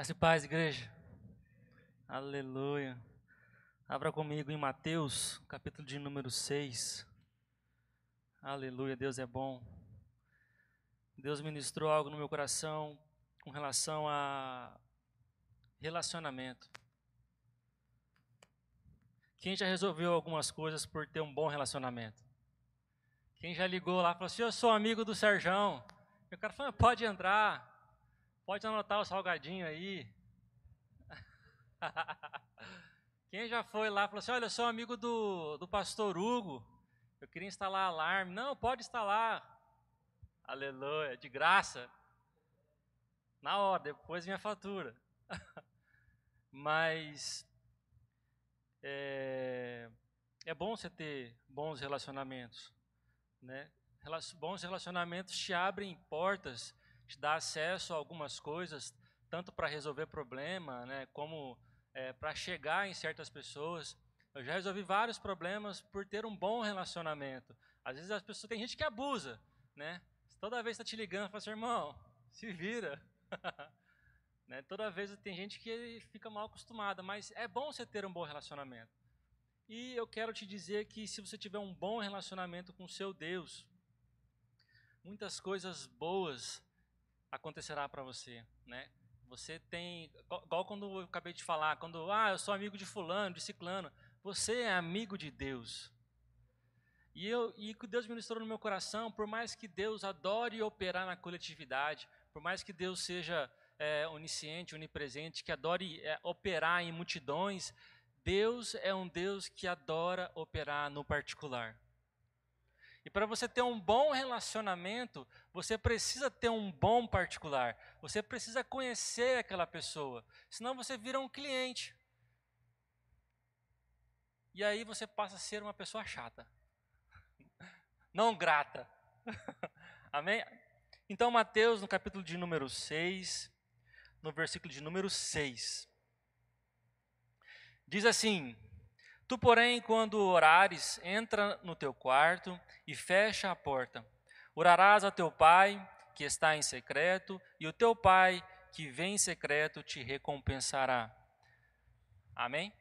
Graça e paz, igreja. Aleluia. Abra comigo em Mateus, capítulo de número 6. Aleluia, Deus é bom. Deus ministrou algo no meu coração com relação a relacionamento. Quem já resolveu algumas coisas por ter um bom relacionamento? Quem já ligou lá e falou assim: Eu sou amigo do Serjão. E o cara falou: Pode entrar. Pode anotar o salgadinho aí. Quem já foi lá falou assim: Olha, eu sou amigo do, do pastor Hugo. Eu queria instalar alarme. Não, pode instalar. Aleluia, de graça. Na hora, depois minha fatura. Mas é, é bom você ter bons relacionamentos. Né? Bons relacionamentos te abrem portas te dá acesso a algumas coisas, tanto para resolver problema, né, como é, para chegar em certas pessoas. Eu já resolvi vários problemas por ter um bom relacionamento. Às vezes as pessoas tem gente que abusa, né? Toda vez está te ligando, fala assim, irmão, se vira. né? Toda vez tem gente que fica mal acostumada, mas é bom você ter um bom relacionamento. E eu quero te dizer que se você tiver um bom relacionamento com o seu Deus, muitas coisas boas acontecerá para você, né? Você tem, igual quando eu acabei de falar, quando, ah, eu sou amigo de fulano, de ciclano, você é amigo de Deus. E eu e que Deus ministrou no meu coração, por mais que Deus adore operar na coletividade, por mais que Deus seja é, onisciente, onipresente, que adore é, operar em multidões, Deus é um Deus que adora operar no particular. E para você ter um bom relacionamento, você precisa ter um bom particular. Você precisa conhecer aquela pessoa. Senão você vira um cliente. E aí você passa a ser uma pessoa chata. Não grata. Amém? Então, Mateus, no capítulo de número 6, no versículo de número 6, diz assim: Tu, porém, quando orares, entra no teu quarto e fecha a porta. Orarás a teu pai, que está em secreto, e o teu pai, que vem em secreto, te recompensará. Amém?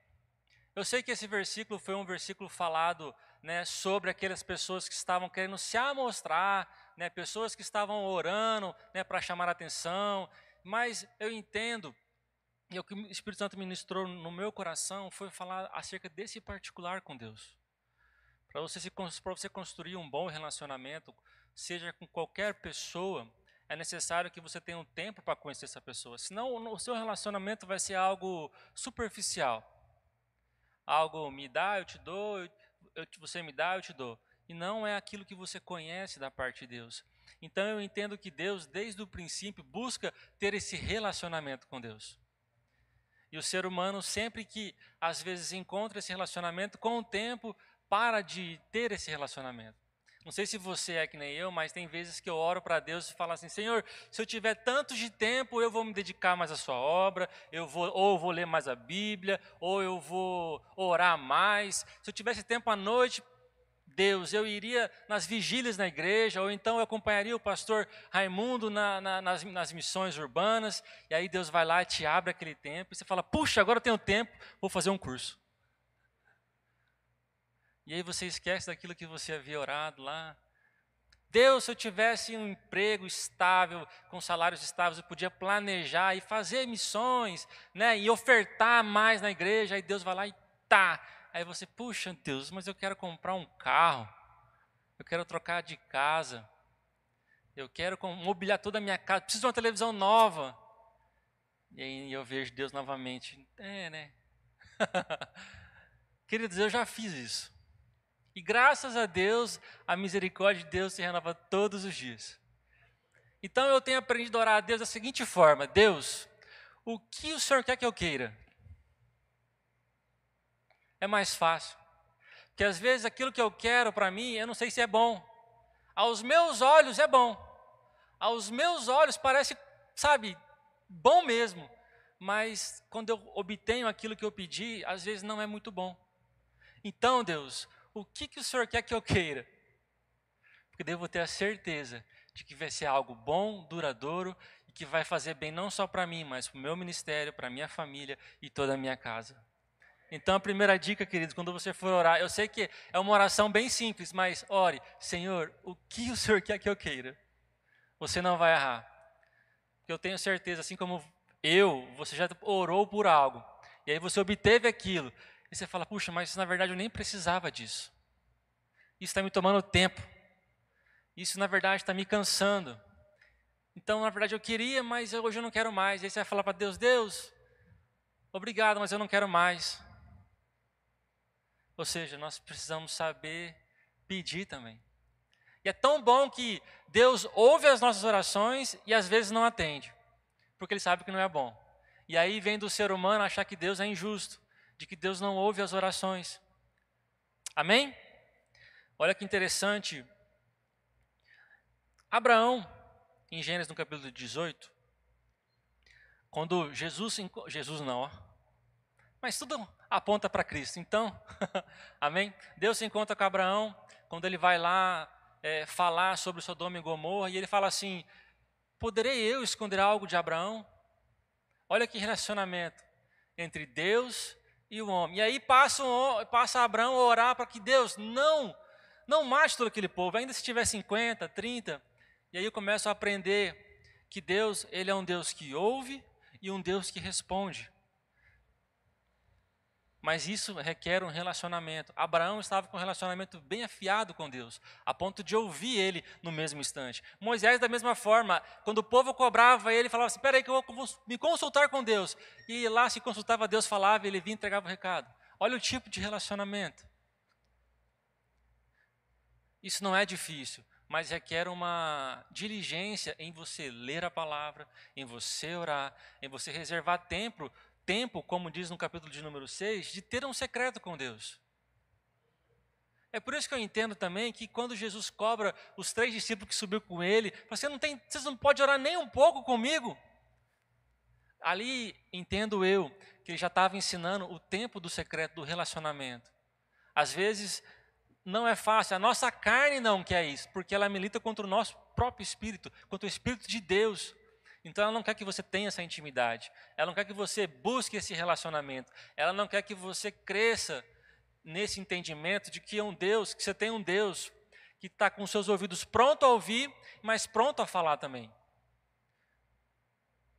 Eu sei que esse versículo foi um versículo falado né, sobre aquelas pessoas que estavam querendo se amostrar, né, pessoas que estavam orando né, para chamar atenção, mas eu entendo e o que o Espírito Santo ministrou no meu coração foi falar acerca desse particular com Deus. Para você, você construir um bom relacionamento, seja com qualquer pessoa, é necessário que você tenha um tempo para conhecer essa pessoa. Senão, o seu relacionamento vai ser algo superficial. Algo me dá, eu te dou, eu, você me dá, eu te dou. E não é aquilo que você conhece da parte de Deus. Então eu entendo que Deus, desde o princípio, busca ter esse relacionamento com Deus. E o ser humano, sempre que às vezes encontra esse relacionamento, com o tempo para de ter esse relacionamento. Não sei se você é que nem eu, mas tem vezes que eu oro para Deus e falo assim: Senhor, se eu tiver tanto de tempo, eu vou me dedicar mais à Sua obra, eu vou, ou eu vou ler mais a Bíblia, ou eu vou orar mais. Se eu tivesse tempo à noite, Deus, eu iria nas vigílias na igreja, ou então eu acompanharia o pastor Raimundo na, na, nas, nas, missões urbanas, e aí Deus vai lá e te abre aquele tempo, e você fala, puxa, agora eu tenho tempo, vou fazer um curso. E aí você esquece daquilo que você havia orado lá. Deus, se eu tivesse um emprego estável, com salários estáveis, eu podia planejar e fazer missões, né, e ofertar mais na igreja, aí Deus vai lá e tá, Aí você, puxa, Deus, mas eu quero comprar um carro, eu quero trocar de casa, eu quero mobiliar toda a minha casa, preciso de uma televisão nova. E aí eu vejo Deus novamente. É, né? Queridos, eu já fiz isso. E graças a Deus, a misericórdia de Deus se renova todos os dias. Então eu tenho aprendido a orar a Deus da seguinte forma: Deus, o que o Senhor quer que eu queira? É mais fácil. Porque às vezes aquilo que eu quero para mim, eu não sei se é bom. Aos meus olhos é bom. Aos meus olhos parece, sabe, bom mesmo. Mas quando eu obtenho aquilo que eu pedi, às vezes não é muito bom. Então, Deus, o que, que o Senhor quer que eu queira? Porque devo ter a certeza de que vai ser algo bom, duradouro que vai fazer bem não só para mim, mas para o meu ministério, para a minha família e toda a minha casa. Então, a primeira dica, queridos, quando você for orar, eu sei que é uma oração bem simples, mas ore, Senhor, o que o Senhor quer que eu queira? Você não vai errar. Porque eu tenho certeza, assim como eu, você já orou por algo, e aí você obteve aquilo, e você fala, puxa, mas na verdade eu nem precisava disso. Isso está me tomando tempo. Isso, na verdade, está me cansando. Então, na verdade, eu queria, mas hoje eu não quero mais. E aí você vai falar para Deus: Deus, obrigado, mas eu não quero mais. Ou seja, nós precisamos saber pedir também. E é tão bom que Deus ouve as nossas orações e às vezes não atende, porque Ele sabe que não é bom. E aí vem do ser humano achar que Deus é injusto, de que Deus não ouve as orações. Amém? Olha que interessante. Abraão, em Gênesis no capítulo 18, quando Jesus, Jesus não, ó, mas tudo aponta para Cristo. Então, amém? Deus se encontra com Abraão quando ele vai lá é, falar sobre Sodoma e Gomorra e ele fala assim: Poderei eu esconder algo de Abraão? Olha que relacionamento entre Deus e o homem. E aí passa, um, passa Abraão a orar para que Deus não, não mate todo aquele povo, ainda se tiver 50, 30. E aí eu começo a aprender que Deus, ele é um Deus que ouve e um Deus que responde. Mas isso requer um relacionamento. Abraão estava com um relacionamento bem afiado com Deus, a ponto de ouvir ele no mesmo instante. Moisés, da mesma forma, quando o povo cobrava ele, falava assim: Espera aí, que eu vou me consultar com Deus. E lá se consultava, Deus falava, ele vinha e entregava o recado. Olha o tipo de relacionamento. Isso não é difícil, mas requer uma diligência em você ler a palavra, em você orar, em você reservar tempo tempo, como diz no capítulo de número 6, de ter um secreto com Deus. É por isso que eu entendo também que quando Jesus cobra os três discípulos que subiu com ele, você não tem, vocês não podem orar nem um pouco comigo. Ali entendo eu que ele já estava ensinando o tempo do secreto do relacionamento. Às vezes não é fácil, a nossa carne não quer isso, porque ela milita contra o nosso próprio espírito, contra o espírito de Deus. Então ela não quer que você tenha essa intimidade, ela não quer que você busque esse relacionamento, ela não quer que você cresça nesse entendimento de que é um Deus, que você tem um Deus que está com seus ouvidos pronto a ouvir, mas pronto a falar também.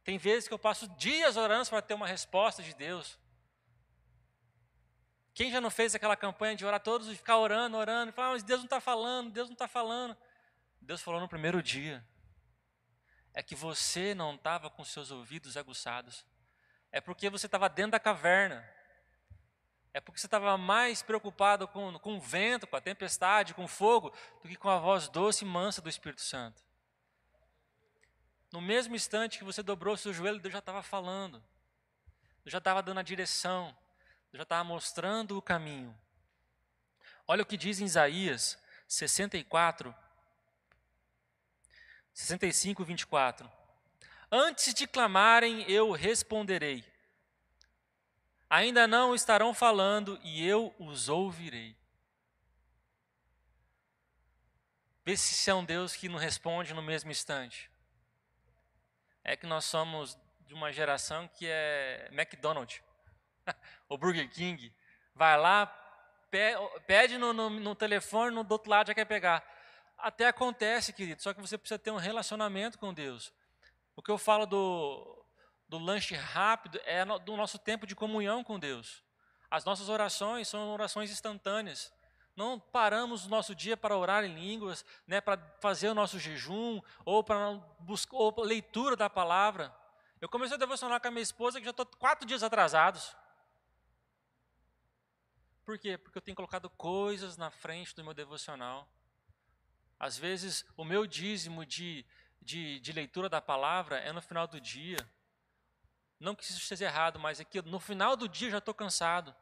Tem vezes que eu passo dias orando para ter uma resposta de Deus. Quem já não fez aquela campanha de orar todos e ficar orando, orando, e falar, ah, mas Deus não está falando, Deus não está falando. Deus falou no primeiro dia é que você não estava com seus ouvidos aguçados. É porque você estava dentro da caverna. É porque você estava mais preocupado com, com o vento, com a tempestade, com o fogo, do que com a voz doce e mansa do Espírito Santo. No mesmo instante que você dobrou seu joelho, Deus já estava falando. Deus já estava dando a direção. Deus já estava mostrando o caminho. Olha o que diz em Isaías 64, 65, 24. Antes de clamarem, eu responderei. Ainda não estarão falando e eu os ouvirei. Vê se é um Deus que não responde no mesmo instante. É que nós somos de uma geração que é McDonald's, ou Burger King. Vai lá, pede no, no, no telefone, no do outro lado já quer pegar até acontece, querido, só que você precisa ter um relacionamento com Deus. O que eu falo do, do lanche rápido é no, do nosso tempo de comunhão com Deus. As nossas orações são orações instantâneas. Não paramos o nosso dia para orar em línguas, né, para fazer o nosso jejum, ou para buscar ou leitura da palavra. Eu comecei a devocionar com a minha esposa que já estou quatro dias atrasados. Por quê? Porque eu tenho colocado coisas na frente do meu devocional. Às vezes, o meu dízimo de, de, de leitura da palavra é no final do dia. Não que isso esteja errado, mas é que no final do dia eu já estou cansado.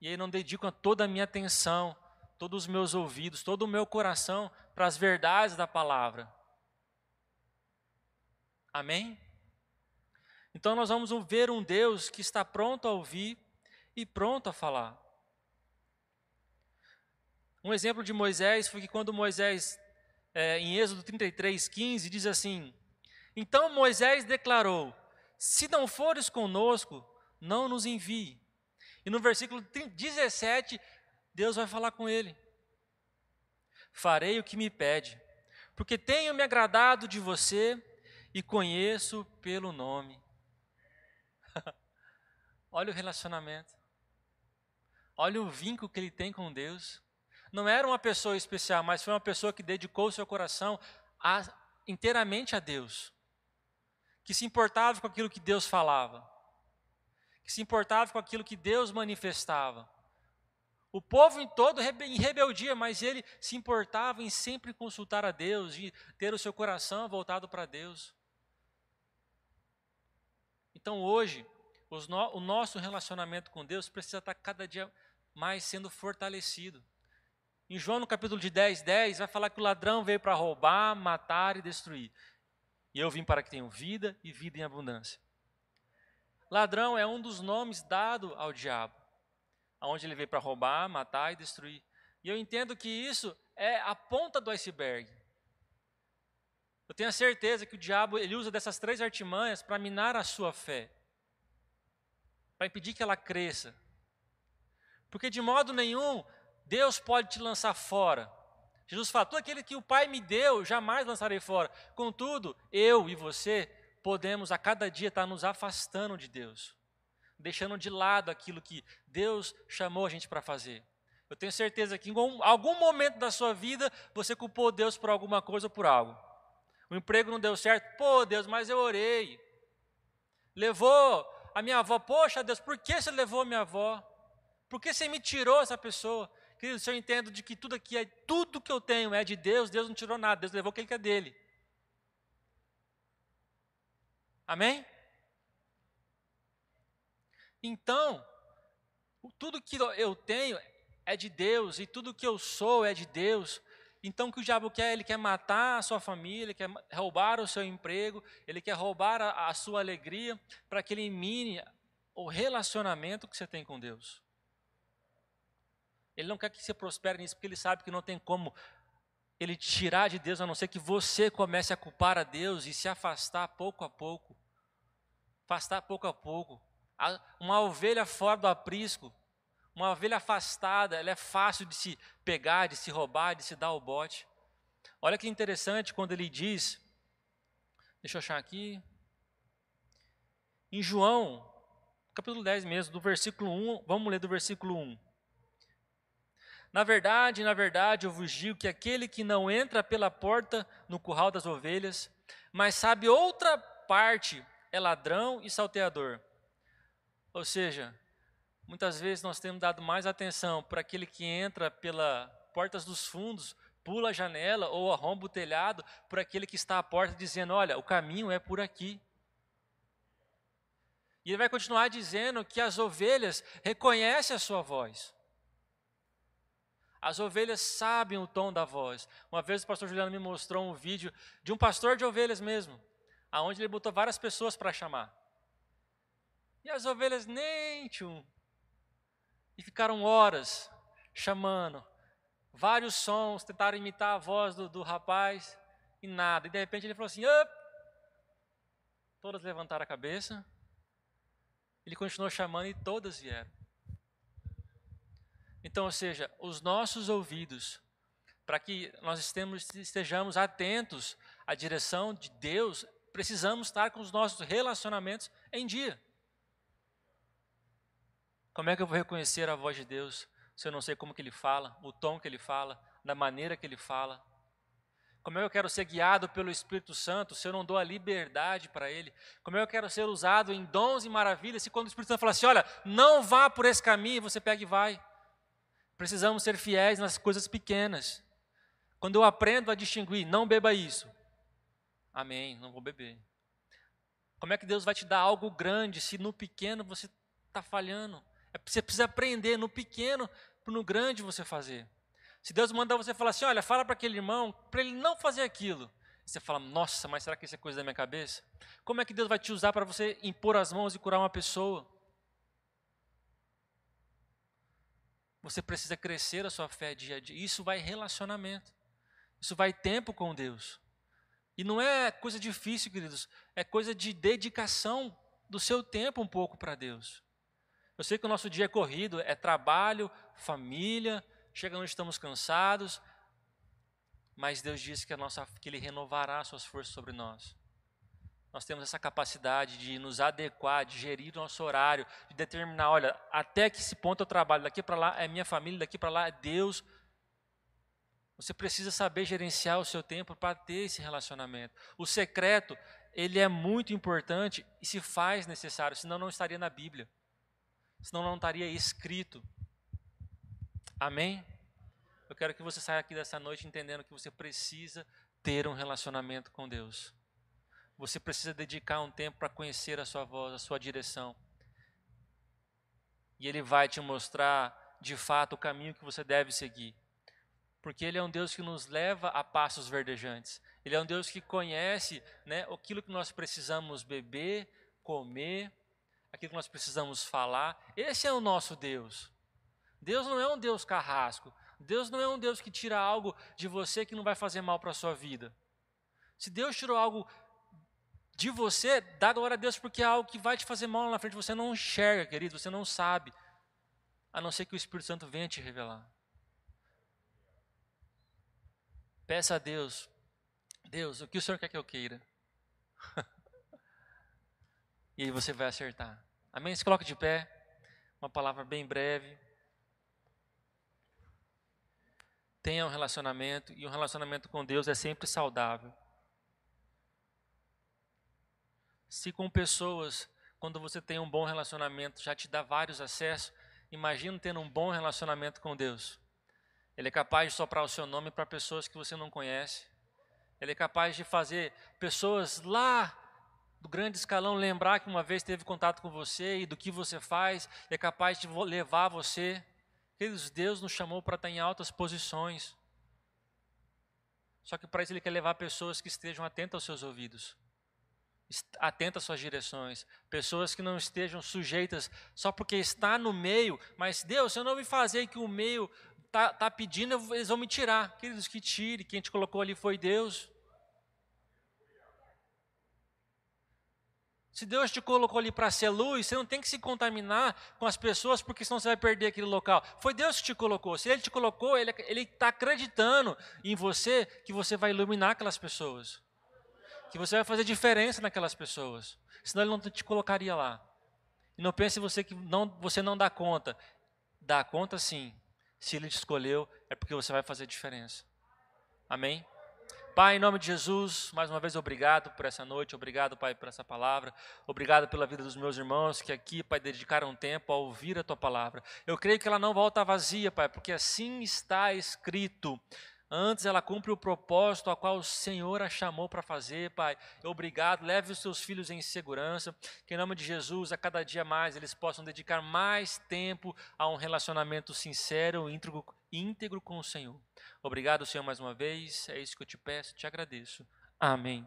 E aí não dedico toda a minha atenção, todos os meus ouvidos, todo o meu coração para as verdades da palavra. Amém? Então nós vamos ver um Deus que está pronto a ouvir e pronto a falar. Um exemplo de Moisés foi que quando Moisés é, em Êxodo 33, 15, diz assim: Então Moisés declarou: Se não fores conosco, não nos envie. E no versículo 17, Deus vai falar com ele: Farei o que me pede, porque tenho me agradado de você e conheço pelo nome. Olha o relacionamento. Olha o vínculo que ele tem com Deus. Não era uma pessoa especial, mas foi uma pessoa que dedicou seu coração a, inteiramente a Deus. Que se importava com aquilo que Deus falava. Que se importava com aquilo que Deus manifestava. O povo em todo em rebeldia, mas ele se importava em sempre consultar a Deus, de ter o seu coração voltado para Deus. Então hoje, no, o nosso relacionamento com Deus precisa estar cada dia mais sendo fortalecido. Em João, no capítulo de 10, 10, vai falar que o ladrão veio para roubar, matar e destruir. E eu vim para que tenham vida e vida em abundância. Ladrão é um dos nomes dado ao diabo, aonde ele veio para roubar, matar e destruir. E eu entendo que isso é a ponta do iceberg. Eu tenho a certeza que o diabo ele usa dessas três artimanhas para minar a sua fé, para impedir que ela cresça. Porque de modo nenhum Deus pode te lançar fora. Jesus fala: tudo aquele que o Pai me deu, jamais lançarei fora. Contudo, eu e você podemos a cada dia estar nos afastando de Deus, deixando de lado aquilo que Deus chamou a gente para fazer. Eu tenho certeza que em algum momento da sua vida você culpou Deus por alguma coisa ou por algo. O emprego não deu certo, pô, Deus, mas eu orei. Levou a minha avó, poxa, Deus, por que você levou a minha avó? Por que você me tirou essa pessoa? Querido, se eu entendo de que tudo aqui é tudo que eu tenho é de Deus, Deus não tirou nada, Deus levou aquele que é dele. Amém? Então, tudo que eu tenho é de Deus e tudo que eu sou é de Deus. Então, o que o diabo quer? Ele quer matar a sua família, ele quer roubar o seu emprego, ele quer roubar a, a sua alegria, para que ele mine o relacionamento que você tem com Deus. Ele não quer que você prospere nisso, porque ele sabe que não tem como ele tirar de Deus, a não ser que você comece a culpar a Deus e se afastar pouco a pouco. Afastar pouco a pouco. Uma ovelha fora do aprisco, uma ovelha afastada, ela é fácil de se pegar, de se roubar, de se dar o bote. Olha que interessante quando ele diz, deixa eu achar aqui, em João, capítulo 10 mesmo, do versículo 1, vamos ler do versículo 1. Na verdade, na verdade, eu vos digo que aquele que não entra pela porta no curral das ovelhas, mas sabe outra parte, é ladrão e salteador. Ou seja, muitas vezes nós temos dado mais atenção para aquele que entra pela portas dos fundos, pula a janela ou arromba o telhado, por aquele que está à porta dizendo: Olha, o caminho é por aqui. E ele vai continuar dizendo que as ovelhas reconhecem a sua voz. As ovelhas sabem o tom da voz. Uma vez o pastor Juliano me mostrou um vídeo de um pastor de ovelhas mesmo, aonde ele botou várias pessoas para chamar. E as ovelhas nem tchum. E ficaram horas chamando. Vários sons, tentaram imitar a voz do, do rapaz e nada. E de repente ele falou assim: Up! Todas levantaram a cabeça. Ele continuou chamando e todas vieram. Então, ou seja, os nossos ouvidos, para que nós estejamos atentos à direção de Deus, precisamos estar com os nossos relacionamentos em dia. Como é que eu vou reconhecer a voz de Deus se eu não sei como que Ele fala, o tom que Ele fala, da maneira que Ele fala? Como é que eu quero ser guiado pelo Espírito Santo se eu não dou a liberdade para Ele? Como é que eu quero ser usado em dons e maravilhas se quando o Espírito Santo fala assim, olha, não vá por esse caminho, você pega e vai? Precisamos ser fiéis nas coisas pequenas. Quando eu aprendo a distinguir, não beba isso. Amém, não vou beber. Como é que Deus vai te dar algo grande se no pequeno você está falhando? É, você precisa aprender no pequeno para no grande você fazer. Se Deus mandar você falar assim, olha, fala para aquele irmão, para ele não fazer aquilo. Você fala, nossa, mas será que isso é coisa da minha cabeça? Como é que Deus vai te usar para você impor as mãos e curar uma pessoa? Você precisa crescer a sua fé dia a dia. Isso vai relacionamento. Isso vai tempo com Deus. E não é coisa difícil, queridos, é coisa de dedicação do seu tempo um pouco para Deus. Eu sei que o nosso dia é corrido, é trabalho, família, chega onde estamos cansados, mas Deus disse que, a nossa, que Ele renovará suas forças sobre nós. Nós temos essa capacidade de nos adequar, de gerir o nosso horário, de determinar, olha, até que esse ponto eu trabalho, daqui para lá é minha família, daqui para lá é Deus, você precisa saber gerenciar o seu tempo para ter esse relacionamento. O secreto, ele é muito importante e se faz necessário, senão não estaria na Bíblia. Senão não estaria escrito. Amém? Eu quero que você saia aqui dessa noite entendendo que você precisa ter um relacionamento com Deus. Você precisa dedicar um tempo para conhecer a sua voz, a sua direção. E Ele vai te mostrar, de fato, o caminho que você deve seguir porque Ele é um Deus que nos leva a passos verdejantes. Ele é um Deus que conhece né, aquilo que nós precisamos beber, comer, aquilo que nós precisamos falar. Esse é o nosso Deus. Deus não é um Deus carrasco. Deus não é um Deus que tira algo de você que não vai fazer mal para a sua vida. Se Deus tirou algo de você, dá glória a Deus porque é algo que vai te fazer mal lá na frente. Você não enxerga, querido, você não sabe. A não ser que o Espírito Santo venha te revelar. Peça a Deus, Deus, o que o Senhor quer que eu queira? e aí você vai acertar. Amém? Se coloque de pé. Uma palavra bem breve. Tenha um relacionamento, e um relacionamento com Deus é sempre saudável. Se com pessoas, quando você tem um bom relacionamento, já te dá vários acessos, imagina tendo um bom relacionamento com Deus. Ele é capaz de soprar o seu nome para pessoas que você não conhece. Ele é capaz de fazer pessoas lá do grande escalão lembrar que uma vez teve contato com você e do que você faz. Ele é capaz de levar você. Queridos, Deus nos chamou para estar em altas posições. Só que para isso Ele quer levar pessoas que estejam atentas aos seus ouvidos, atentas às suas direções, pessoas que não estejam sujeitas só porque está no meio, mas Deus, se eu não me fazer que o meio está tá pedindo, eles vão me tirar. Queridos, que tire, quem te colocou ali foi Deus. Se Deus te colocou ali para ser luz, você não tem que se contaminar com as pessoas, porque senão você vai perder aquele local. Foi Deus que te colocou. Se Ele te colocou, Ele está acreditando em você que você vai iluminar aquelas pessoas. Que você vai fazer diferença naquelas pessoas. Senão Ele não te colocaria lá. E não pense você que não, você não dá conta. Dá conta sim. Se Ele te escolheu, é porque você vai fazer diferença. Amém? Pai, em nome de Jesus, mais uma vez obrigado por essa noite, obrigado, Pai, por essa palavra, obrigado pela vida dos meus irmãos que aqui, Pai, dedicaram tempo a ouvir a Tua palavra. Eu creio que ela não volta vazia, Pai, porque assim está escrito. Antes ela cumpre o propósito a qual o Senhor a chamou para fazer, Pai. Obrigado, leve os seus filhos em segurança. Que em nome de Jesus, a cada dia mais, eles possam dedicar mais tempo a um relacionamento sincero, íntegro, íntegro com o Senhor. Obrigado, Senhor, mais uma vez. É isso que eu te peço, te agradeço. Amém.